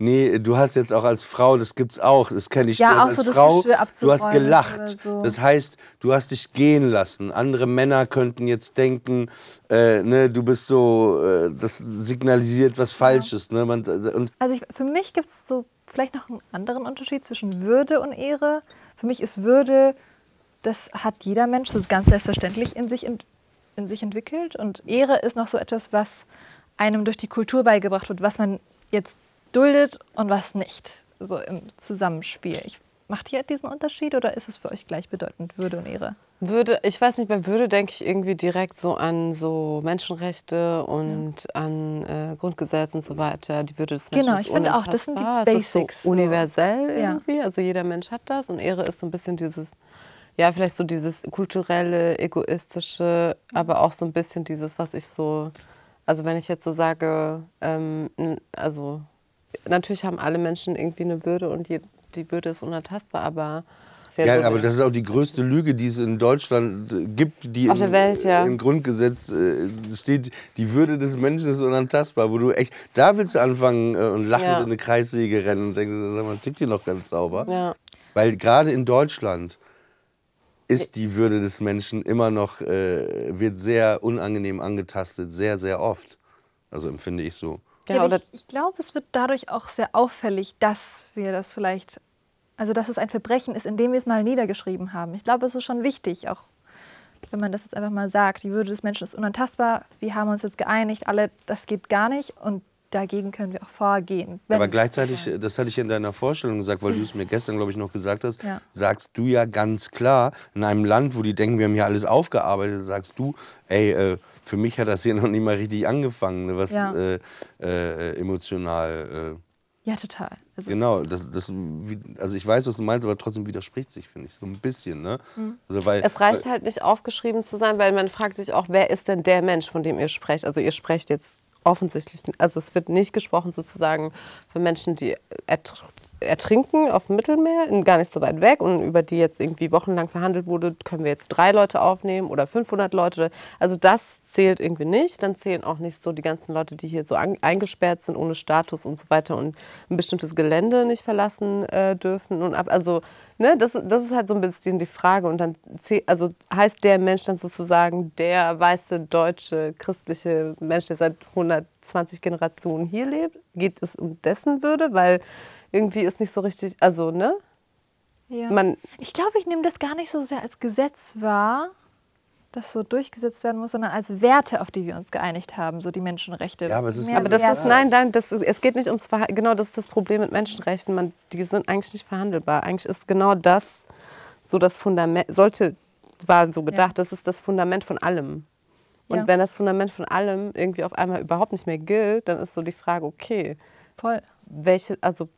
nee, du hast jetzt auch als Frau, das gibt's auch, das kenne ich. Ja, auch als so Frau, du hast gelacht. so. Das heißt, du hast dich gehen lassen. Andere Männer könnten jetzt denken, äh, ne, du bist so, äh, das signalisiert was Falsches, ne? Man, und Also ich, für mich gibt es so vielleicht noch einen anderen Unterschied zwischen Würde und Ehre. Für mich ist Würde, das hat jeder Mensch so ganz selbstverständlich in sich, in, in sich entwickelt. Und Ehre ist noch so etwas, was einem durch die Kultur beigebracht wird, was man jetzt duldet und was nicht. So im Zusammenspiel. Ich, macht ihr diesen Unterschied oder ist es für euch gleichbedeutend, Würde und Ehre? Würde, ich weiß nicht, bei Würde denke ich irgendwie direkt so an so Menschenrechte und an äh, Grundgesetz und so weiter. Die Würde des Menschen Genau, ich finde auch, das sind die. Es ist Basics, So universell Ja. irgendwie, also jeder Mensch hat das und Ehre ist so ein bisschen dieses, ja, vielleicht so dieses kulturelle, egoistische, aber auch so ein bisschen dieses, was ich so, also wenn ich jetzt so sage, ähm, also natürlich haben alle Menschen irgendwie eine Würde und je, die Würde ist unantastbar, aber Ja, aber das ist auch die größte Lüge, die es in Deutschland äh, gibt, die Auf im, der Welt, ja. im Grundgesetz äh, steht. Die Würde des Menschen ist unantastbar, wo du echt, da willst du anfangen äh, und lachend Ja. in eine Kreissäge rennen und denkst, sag mal, tickt hier noch ganz sauber. Ja. Weil gerade in Deutschland ist die Würde des Menschen immer noch, äh, wird sehr unangenehm angetastet, sehr, sehr oft. Also empfinde ich so. Ja, aber oder ich, ich glaube, es wird dadurch auch sehr auffällig, dass wir das vielleicht, also dass es ein Verbrechen ist, indem wir es mal niedergeschrieben haben. Ich glaube, es ist schon wichtig, auch wenn man das jetzt einfach mal sagt, die Würde des Menschen ist unantastbar, wir haben uns jetzt geeinigt, alle, das geht gar nicht und dagegen können wir auch vorgehen. Wenn- Aber gleichzeitig, das hatte ich in deiner Vorstellung gesagt, weil du es mir gestern, glaube ich, noch gesagt hast, Ja. sagst du ja ganz klar, in einem Land, wo die denken, wir haben hier alles aufgearbeitet, sagst du, ey, äh, für mich hat das hier noch nicht mal richtig angefangen, ne, was Ja. äh, äh, emotional. ja, total. Äh, Also, genau, das, das, also ich weiß, was du meinst, aber trotzdem widerspricht sich, finde ich, so ein bisschen. Ne? Mhm. Also, weil, Es reicht halt nicht aufgeschrieben zu sein, weil man fragt sich auch, wer ist denn der Mensch, von dem ihr sprecht? Also ihr sprecht jetzt offensichtlich, also es wird nicht gesprochen sozusagen für Menschen, die ertrinken auf dem Mittelmeer, gar nicht so weit weg und über die jetzt irgendwie wochenlang verhandelt wurde, können wir jetzt drei Leute aufnehmen oder 500 Leute. Also das zählt irgendwie nicht. Dann zählen auch nicht so die ganzen Leute, die hier so eingesperrt sind ohne Status und so weiter und ein bestimmtes Gelände nicht verlassen äh, dürfen und ab. Also ne, das, das ist halt so ein bisschen die Frage. Und dann zäh- also heißt der Mensch dann sozusagen der weiße deutsche christliche Mensch, der seit 120 Generationen hier lebt? Geht es um dessen Würde? Weil irgendwie ist nicht so richtig, also ne? ja. Man, ich glaube, ich nehme das gar nicht so sehr als Gesetz wahr, das so durchgesetzt werden muss, sondern als Werte, auf die wir uns geeinigt haben, so die Menschenrechte. Ja, aber es ist- mehr aber das Werte. ist, nein, nein, das ist, es geht nicht ums Verhandeln. Genau, das ist das Problem mit Menschenrechten. Man, die sind eigentlich nicht verhandelbar. Eigentlich ist genau das so das Fundament, sollte, war so gedacht, das ist das Fundament von allem. Und Ja. wenn das Fundament von allem irgendwie auf einmal überhaupt nicht mehr gilt, dann ist so die Frage, okay, Voll. welche, also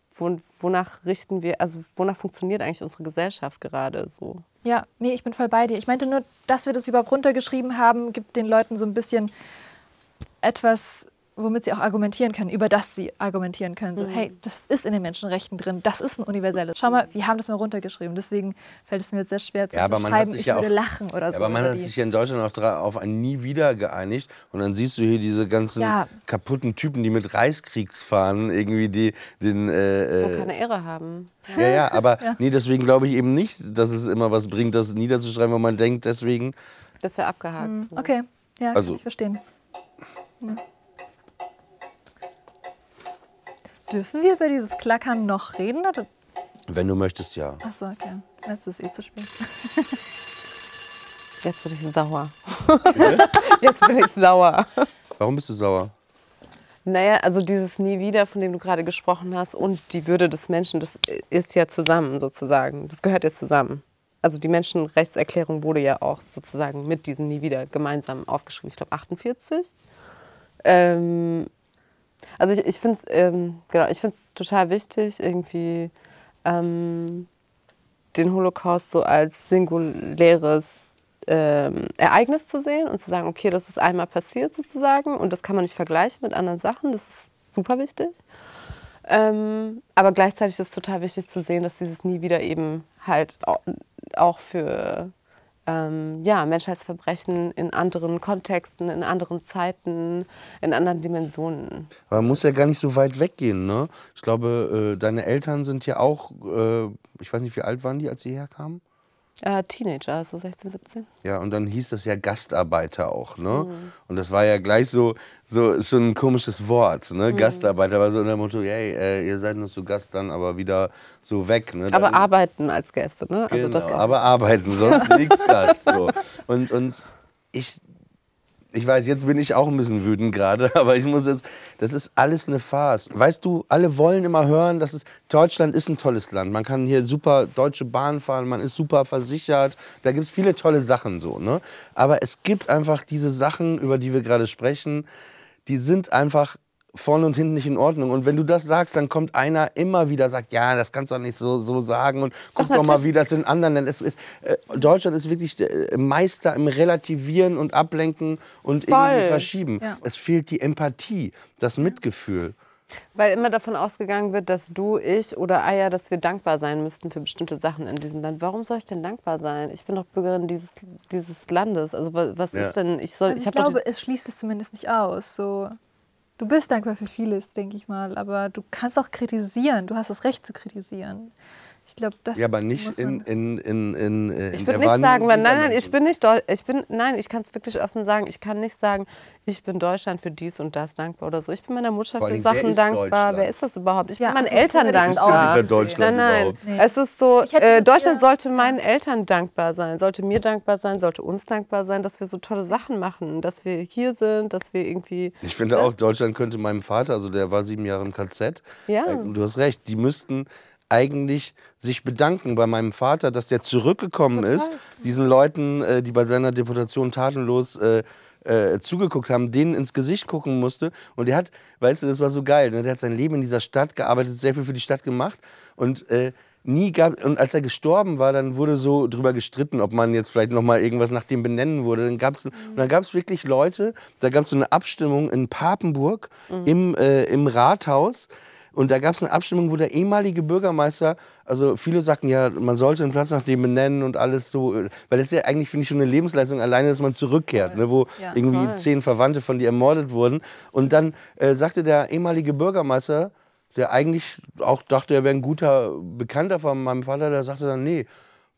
wonach richten wir, also wonach funktioniert eigentlich unsere Gesellschaft gerade so? Ja, nee, ich bin voll bei dir. Ich meinte nur, dass wir das überhaupt runtergeschrieben haben, gibt den Leuten so ein bisschen etwas womit sie auch argumentieren können, über das sie argumentieren können. Mhm. So, hey, das ist in den Menschenrechten drin, das ist ein universelles. Schau mal, wir haben das mal runtergeschrieben. Deswegen fällt es mir jetzt sehr schwer zu Ja, aber man hat sich ich ja würde auch- lachen oder Ja, so. aber man hat die. sich ja in Deutschland auch auf ein Nie wieder geeinigt. Und dann siehst du hier diese ganzen Ja. kaputten Typen, die mit Reichskriegsfahnen irgendwie die, den. Äh, äh, keine Ehre haben. ja, ja, aber nee, deswegen glaube ich eben nicht, dass es immer was bringt, das niederzuschreiben, weil man denkt, deswegen. Das wäre abgehakt. Hm, so. Okay, ja, Also- kann ich verstehen. Ja. Dürfen wir über dieses Klackern noch reden? Oder? Wenn du möchtest, ja. Achso, okay. Jetzt ist es eh zu spät. Jetzt bin ich sauer. Jetzt bin ich sauer. Warum bist du sauer? Naja, also dieses Nie wieder, von dem du gerade gesprochen hast, und die Würde des Menschen, das ist ja zusammen sozusagen. Das gehört ja zusammen. Also die Menschenrechtserklärung wurde ja auch sozusagen mit diesem Nie wieder gemeinsam aufgeschrieben. Ich glaube 48. Ähm, also ich, ich finde es ähm, genau, total wichtig, irgendwie ähm, den Holocaust so als singuläres ähm, Ereignis zu sehen und zu sagen, okay, das ist einmal passiert sozusagen und das kann man nicht vergleichen mit anderen Sachen. Das ist super wichtig. Ähm, aber gleichzeitig ist es total wichtig zu sehen, dass dieses nie wieder eben halt au- auch für ähm, ja, Menschheitsverbrechen in anderen Kontexten, in anderen Zeiten, in anderen Dimensionen. Aber man muss ja gar nicht so weit weggehen, ne? Ich glaube, äh, deine Eltern sind ja auch, äh, ich weiß nicht, wie alt waren die, als sie herkamen? Äh, Teenager, so 16, 17. Ja, und dann hieß das ja Gastarbeiter auch, ne? Und das war ja gleich so, so schon ein komisches Wort, ne? Gastarbeiter war so unter dem Motto, hey, äh, ihr seid nur so Gast dann, aber wieder so weg, ne? Aber Dann- arbeiten als Gäste, ne? Also Genau, aber arbeiten, sonst nichts Gast. So. Und, und ich, ich weiß, jetzt bin ich auch ein bisschen wütend gerade, aber ich muss jetzt, das ist alles eine Farce. Weißt du, alle wollen immer hören, dass es, Deutschland ist ein tolles Land. Man kann hier super deutsche Bahn fahren, man ist super versichert. Da gibt es viele tolle Sachen so, ne? Aber es gibt einfach diese Sachen, über die wir gerade sprechen, die sind einfach vorne und hinten nicht in Ordnung. Und wenn du das sagst, dann kommt einer immer wieder sagt, ja, das kannst du doch nicht so, so sagen und guck doch, mal, wie das in anderen Ländern ist. Äh, Deutschland ist wirklich der äh, Meister im Relativieren und Ablenken und irgendwie. Verschieben. Ja. Es fehlt die Empathie, das Mitgefühl. Weil immer davon ausgegangen wird, dass du, ich oder Aya, dass wir dankbar sein müssten für bestimmte Sachen in diesem Land. Warum soll ich denn dankbar sein? Ich bin doch Bürgerin dieses, dieses Landes. Also wa- was Ja. ist denn? Ich soll, Also ich doch glaube, es schließt es zumindest nicht aus. So, du bist dankbar für vieles, denke ich mal, aber du kannst auch kritisieren. Du hast das Recht zu kritisieren. Ich glaube, das Ja, aber nicht in, in, in, in, in Ich der würde nicht Wahrnehmung sagen, nein, nein, ich bin nicht ich bin nein, ich kann es wirklich offen sagen, ich kann nicht sagen, ich bin Deutschland für dies und das dankbar oder so. Ich bin meiner Mutter für Sachen ist dankbar. Wer ist das überhaupt? Ich Ja, bin meinen also, Eltern das ist auch dankbar. Nicht Deutschland Nein, nein. überhaupt? Nee. Es ist so, äh, Deutschland sollte meinen Eltern dankbar sein, sollte mir dankbar sein, sollte uns dankbar sein, dass wir so tolle Sachen machen, dass wir hier sind, dass wir irgendwie. Ich finde auch, Deutschland könnte meinem Vater, also der war sieben Jahre im KZ, Ja. äh, du hast recht, die müssten eigentlich sich bedanken bei meinem Vater, dass der zurückgekommen ist, diesen Leuten, äh, die bei seiner Deportation tatenlos äh, äh, zugeguckt haben, denen ins Gesicht gucken musste. Und der hat, weißt du, das war so geil, ne? der hat sein Leben in dieser Stadt gearbeitet, sehr viel für die Stadt gemacht und äh, nie gab und als er gestorben war, dann wurde so drüber gestritten, ob man jetzt vielleicht noch mal irgendwas nach dem benennen würde. Dann gab's und dann gab es wirklich Leute, da gab es so eine Abstimmung in Papenburg im äh, im Rathaus. Und da gab es eine Abstimmung, wo der ehemalige Bürgermeister, also viele sagten ja, man sollte einen Platz nach dem benennen und alles so, weil das ist ja eigentlich, finde ich, schon eine Lebensleistung alleine, dass man zurückkehrt, ne, wo Ja. irgendwie Voll. zehn Verwandte von dir ermordet wurden. Und dann äh, sagte der ehemalige Bürgermeister, der eigentlich auch dachte, er wäre ein guter Bekannter von meinem Vater, der sagte dann, nee,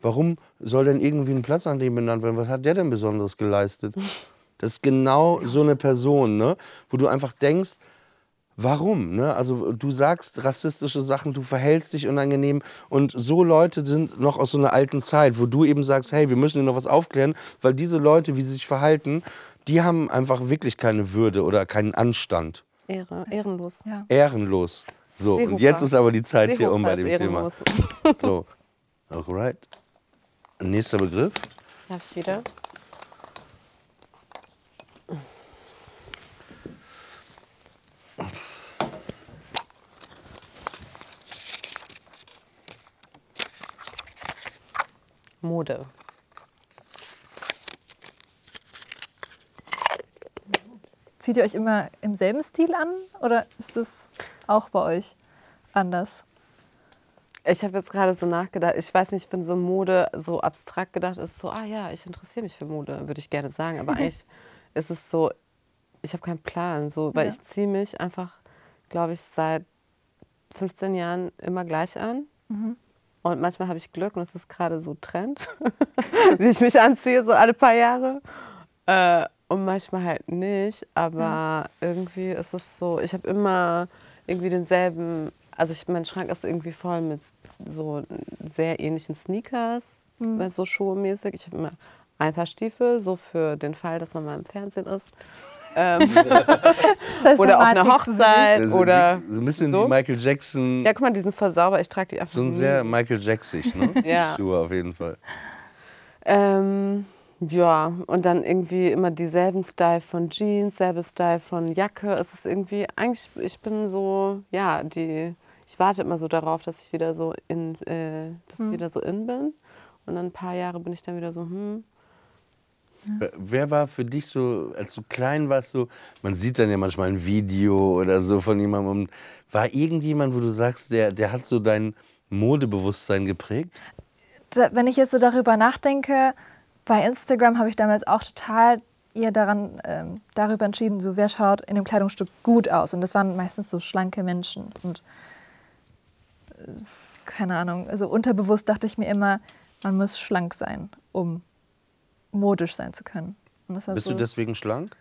warum soll denn irgendwie ein Platz an dem benannt werden? Was hat der denn Besonderes geleistet? Das ist genau so eine Person, ne? wo du einfach denkst, warum? Ne? Also du sagst rassistische Sachen, du verhältst dich unangenehm und so Leute sind noch aus so einer alten Zeit, wo du eben sagst, hey, wir müssen hier noch was aufklären, weil diese Leute, wie sie sich verhalten, die haben einfach wirklich keine Würde oder keinen Anstand. Ehre, ehrenlos. Ja. Ehrenlos. So, und Seehofer. jetzt ist aber die Zeit hier Seehofer um bei dem Thema. ehrenlos. So, alright. Nächster Begriff. Darf ich wieder? Mode. Zieht ihr euch immer im selben Stil an oder ist das auch bei euch anders? Ich habe jetzt gerade so nachgedacht, ich weiß nicht, wenn so Mode so abstrakt gedacht ist, so, ah ja, ich interessiere mich für Mode, würde ich gerne sagen. Aber eigentlich ist es so, ich habe keinen Plan, so, weil Ja. ich ziehe mich einfach, glaube ich, seit 15 Jahren immer gleich an. Und manchmal habe ich Glück und es ist gerade so Trend, wie ich mich anziehe, so alle paar Jahre. Äh, und manchmal halt nicht. Aber irgendwie ist es so, ich habe immer irgendwie denselben, also ich, mein Schrank ist irgendwie voll mit so sehr ähnlichen Sneakers, weil so Schuhe-mäßig. Ich habe immer ein paar Stiefel, so für den Fall, dass man mal im Fernsehen ist. Ähm, Das heißt, oder auf einer. Hochzeit Also oder. so ein bisschen so? wie Michael Jackson. Ja, guck mal, die sind voll sauber. Ich trage die einfach so ein sehr Michael Jacksig, ne? Ja. Schuhe auf jeden Fall. Ähm, ja, und dann irgendwie immer dieselben Style von Jeans, selbe Style von Jacke. Es ist irgendwie, eigentlich, ich bin so, ja, die, ich warte immer so darauf, dass ich wieder so in, äh, dass ich wieder so in bin. Und dann ein paar Jahre bin ich dann wieder so, hm. Wer- Wer war für dich so, als du klein warst, so, man sieht dann ja manchmal ein Video oder so von jemandem, war irgendjemand, wo du sagst, der, der hat so dein Modebewusstsein geprägt? Wenn ich jetzt so darüber nachdenke, bei Instagram habe ich damals auch total eher daran, ähm, darüber entschieden, so wer schaut in dem Kleidungsstück gut aus. Und das waren meistens so schlanke Menschen. Und äh, keine Ahnung, also unterbewusst dachte ich mir immer, man muss schlank sein, um modisch sein zu können. Bist so, du deswegen schlank?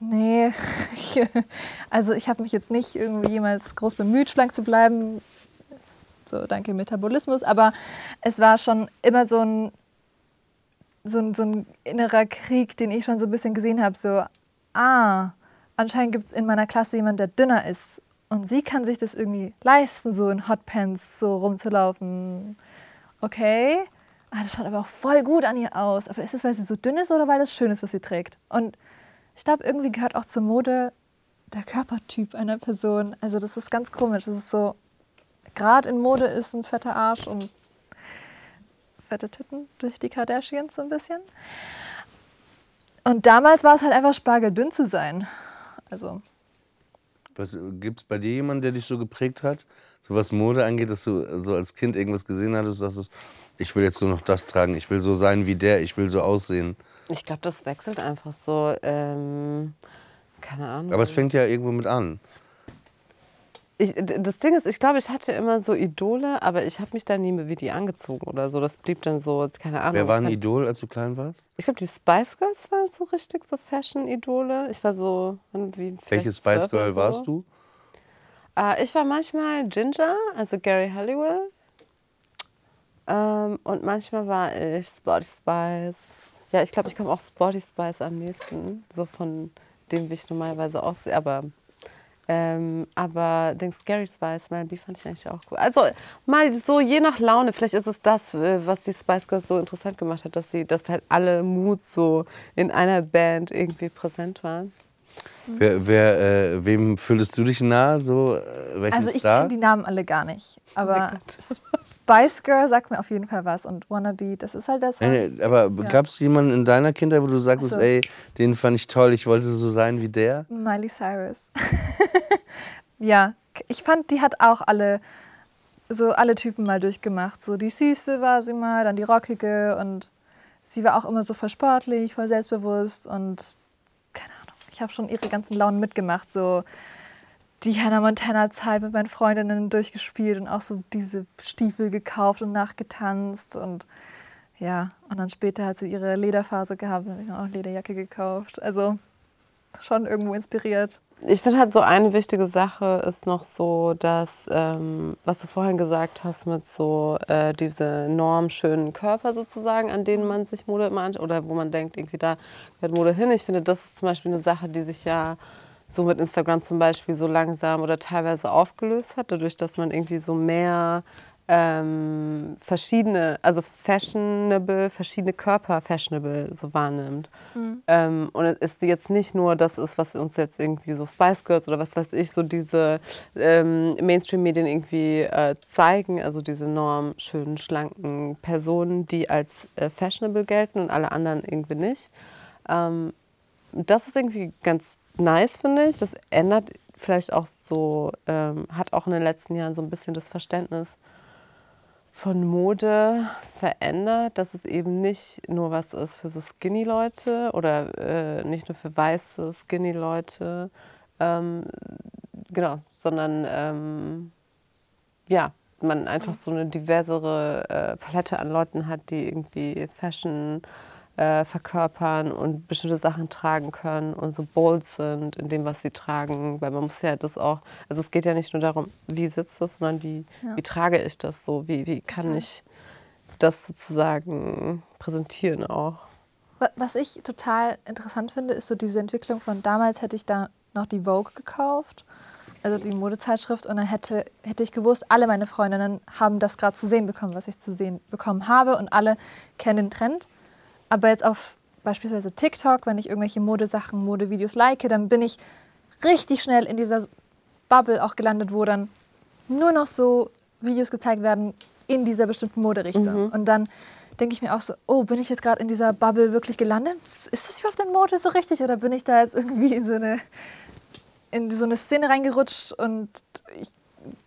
Nee, also ich habe mich jetzt nicht irgendwie jemals groß bemüht, schlank zu bleiben. So, danke Metabolismus. Aber es war schon immer so ein, so ein, so ein innerer Krieg, den ich schon so ein bisschen gesehen habe. So, ah, anscheinend gibt es in meiner Klasse jemanden, der dünner ist. Und sie kann sich das irgendwie leisten, so in Hotpants so rumzulaufen. Okay. Ah, das schaut aber auch voll gut an ihr aus. Aber ist es, weil sie so dünn ist oder weil das schön ist, was sie trägt? Und ich glaube, irgendwie gehört auch zur Mode der Körpertyp einer Person. Also das ist ganz komisch. Das ist so, gerade in Mode ist ein fetter Arsch und fette Titten durch die Kardashians so ein bisschen. Und damals war es halt einfach spargeldünn zu sein. Also Gibt es bei dir jemanden, der dich so geprägt hat? So was Mode angeht, dass du so als Kind irgendwas gesehen hattest, dachtest, ich will jetzt nur noch das tragen, ich will so sein wie der, ich will so aussehen. Ich glaube, das wechselt einfach so. Ähm, keine Ahnung. Aber es fängt ja irgendwo mit an. Ich, das Ding ist, ich glaube, ich hatte immer so Idole, aber ich habe mich da nie wie die angezogen oder so. Das blieb dann so, keine Ahnung. Wer war ein Idol, als du klein warst? Ich glaube, die Spice Girls waren so richtig so Fashion-Idole. Ich war so, wie Welches Spice 12 oder Girl so. warst du? Äh, ich war manchmal Ginger, also Gary Halliwell. Ähm, und manchmal war ich Sporty Spice. Ja, ich glaube, ich komme auch Sporty Spice am nächsten. So von dem, wie ich normalerweise aussehe. Aber, ähm, aber den Scary Spice, mal, die fand ich eigentlich auch cool. Also mal so je nach Laune. Vielleicht ist es das, äh, was die Spice Girls so interessant gemacht hat, dass sie, dass halt alle Moods so in einer Band irgendwie präsent waren. Wer, wer, äh, wem fühlst du dich nah? So, äh, Also ich kenne die Namen alle gar nicht. Aber Gott. Spice Girl sagt mir auf jeden Fall was. Und Wannabe, das ist halt das. Nein, aber gab es jemanden in deiner Kindheit, wo du sagst, Ach so. ey, den fand ich toll, ich wollte so sein wie der? Miley Cyrus. ja, ich fand, die hat auch alle so alle Typen mal durchgemacht. So die Süße war sie mal, dann die Rockige und sie war auch immer so voll sportlich, voll selbstbewusst und keine Ahnung, ich habe schon ihre ganzen Launen mitgemacht. So die Hannah Montana Zeit mit meinen Freundinnen durchgespielt und auch so diese Stiefel gekauft und nachgetanzt und ja, und dann später hat sie ihre Lederphase gehabt und auch Lederjacke gekauft. Also schon irgendwo inspiriert. Ich finde halt so eine wichtige Sache ist noch so, dass, ähm, was du vorhin gesagt hast, mit so äh, diese normschönen Körper sozusagen, an denen man sich Mode immer oder wo man denkt, irgendwie da gehört Mode hin. Ich finde, das ist zum Beispiel eine Sache, die sich ja so mit Instagram zum Beispiel so langsam oder teilweise aufgelöst hat, dadurch, dass man irgendwie so mehr ähm, verschiedene, also fashionable, verschiedene Körper fashionable so wahrnimmt. Ähm, und es ist jetzt nicht nur das ist, was uns jetzt irgendwie so Spice Girls oder was weiß ich, so diese ähm, Mainstream-Medien irgendwie äh, zeigen, also diese norm schönen, schlanken Personen, die als äh, fashionable gelten und alle anderen irgendwie nicht. Ähm, das ist irgendwie ganz nice, finde ich. Das ändert vielleicht auch so, ähm, hat auch in den letzten Jahren so ein bisschen das Verständnis von Mode verändert, dass es eben nicht nur was ist für so Skinny-Leute oder äh, nicht nur für weiße Skinny-Leute, ähm, genau, sondern ähm, ja, man einfach so eine diversere äh, Palette an Leuten hat, die irgendwie Fashion äh, verkörpern und bestimmte Sachen tragen können und so bold sind in dem, was sie tragen. Weil man muss ja das auch, also es geht ja nicht nur darum, wie sitzt das, sondern wie, Ja. wie trage ich das so, wie, wie kann Total. ich das sozusagen präsentieren auch. Wa- Was ich total interessant finde, ist so diese Entwicklung von damals hätte ich da noch die Vogue gekauft, also die Modezeitschrift, und dann hätte, hätte ich gewusst, alle meine Freundinnen haben das gerade zu sehen bekommen, was ich zu sehen bekommen habe und alle kennen den Trend. Aber jetzt auf beispielsweise TikTok, wenn ich irgendwelche Modesachen, Modevideos like, dann bin ich richtig schnell in dieser Bubble auch gelandet, wo dann nur noch so Videos gezeigt werden in dieser bestimmten Moderichtung. Und dann denke ich mir auch so, oh, bin ich jetzt gerade in dieser Bubble wirklich gelandet? Ist das überhaupt in Mode so richtig? Oder bin ich da jetzt irgendwie in so eine, in so eine Szene reingerutscht und ich,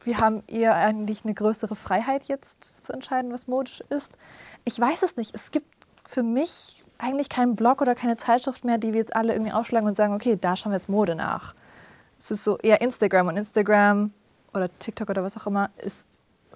wir haben eher eigentlich eine größere Freiheit jetzt zu entscheiden, was modisch ist? Ich weiß es nicht. Es gibt für mich eigentlich keinen Blog oder keine Zeitschrift mehr, die wir jetzt alle irgendwie aufschlagen und sagen, okay, da schauen wir jetzt Mode nach. Es ist so eher Instagram und Instagram oder TikTok oder was auch immer ist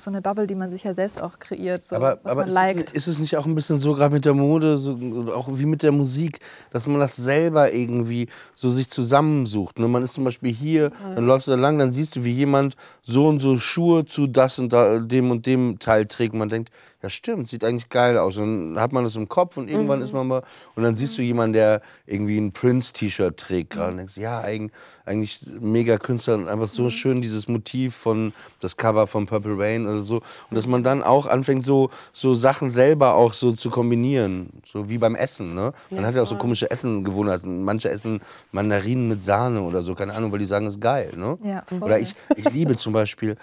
so eine Bubble, die man sich ja selbst auch kreiert, so, aber was aber man ist, liked. es, ist es nicht auch ein bisschen so, gerade mit der Mode, so, auch wie mit der Musik, dass man das selber irgendwie so sich zusammensucht? Ne? Man ist zum Beispiel hier, dann läufst du da lang, dann siehst du, wie jemand so und so Schuhe zu das und da, dem und dem Teil trägt. Man denkt, ja stimmt, sieht eigentlich geil aus. Und dann hat man das im Kopf und irgendwann ist man mal, und dann siehst du jemanden, der irgendwie ein Prince-T-Shirt trägt gerade und denkst, ja, eigentlich, eigentlich mega Künstler und einfach so schön dieses Motiv von das Cover von Purple Rain oder so. Und dass man dann auch anfängt, so, so Sachen selber auch so zu kombinieren. So wie beim Essen, ne? Man hat ja auch so komische Essengewohnheiten. Manche essen Mandarinen mit Sahne oder so, keine Ahnung, weil die sagen, ist geil, ne? Ja, voll. Oder ich, ich liebe zum Beispiel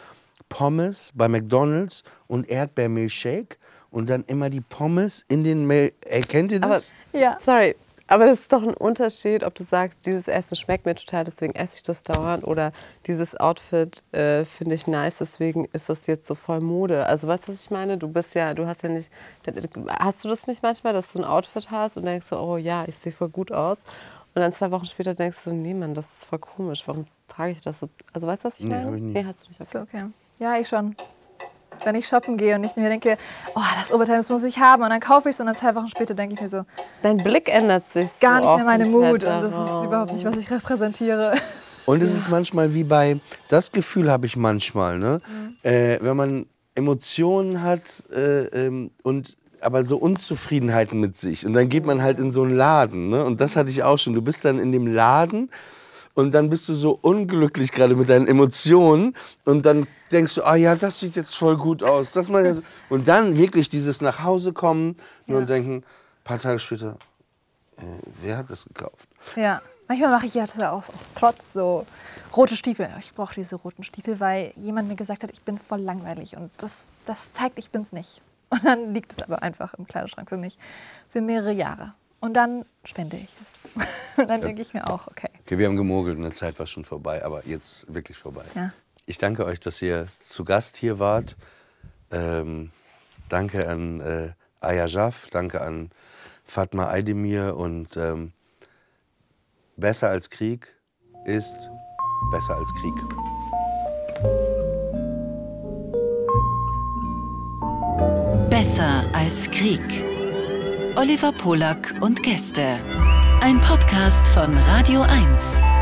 Pommes bei McDonalds und Erdbeermilchshake und dann immer die Pommes in den Mil Ey, kennt ihr das? Ja. Sorry, aber das ist doch ein Unterschied, ob du sagst, dieses Essen schmeckt mir total, deswegen esse ich das dauernd, oder dieses Outfit äh, finde ich nice, deswegen ist das jetzt so voll Mode. Also weißt du, was ich meine? Du bist ja, du hast ja nicht, hast du das nicht manchmal, dass du ein Outfit hast und denkst so, oh ja, ich sehe voll gut aus. Und dann zwei Wochen später denkst du, nee, Mann, das ist voll komisch. Warum trage ich das so? Also weißt du, was ich Nee, meine? hab ich nie. Nee, hast du nicht. So, Okay. okay. Ja, ich schon. Wenn ich shoppen gehe und ich mir denke, oh, das Oberteil das muss ich haben und dann kaufe ich es und dann zwei Wochen später denke ich mir so, Dein Blick ändert sich so gar nicht mehr meine Mut und das ist darauf. überhaupt nicht, was ich repräsentiere. Und es ist manchmal wie bei, das Gefühl habe ich manchmal, ne? Äh, wenn man Emotionen hat äh, ähm, und aber so Unzufriedenheiten mit sich. Und dann geht man halt in so einen Laden, ne? Und das hatte ich auch schon. Du bist dann in dem Laden und dann bist du so unglücklich gerade mit deinen Emotionen und dann denkst du, ah ja, das sieht jetzt voll gut aus. Das mal jetzt. Und dann wirklich dieses nach Hause kommen und denken, ein paar Tage später, äh, wer hat das gekauft? Ja. Manchmal mache ich ja das auch, auch trotz so rote Stiefel. Ich brauche diese roten Stiefel, weil jemand mir gesagt hat, ich bin voll langweilig und das, das zeigt, ich bin's nicht. Und dann liegt es aber einfach im Kleiderschrank für mich für mehrere Jahre. Und dann spende ich es. Und dann denke ich mir auch, okay. Okay, wir haben gemogelt, eine Zeit war schon vorbei, aber jetzt wirklich vorbei. Ja. Ich danke euch, dass ihr zu Gast hier wart. Ähm, danke an äh, Aya Jaff, danke an Fatma Aydemir und ähm, besser als Krieg ist besser als Krieg. Besser als Krieg. Oliver Polak und Gäste. Ein Podcast von Radio 1.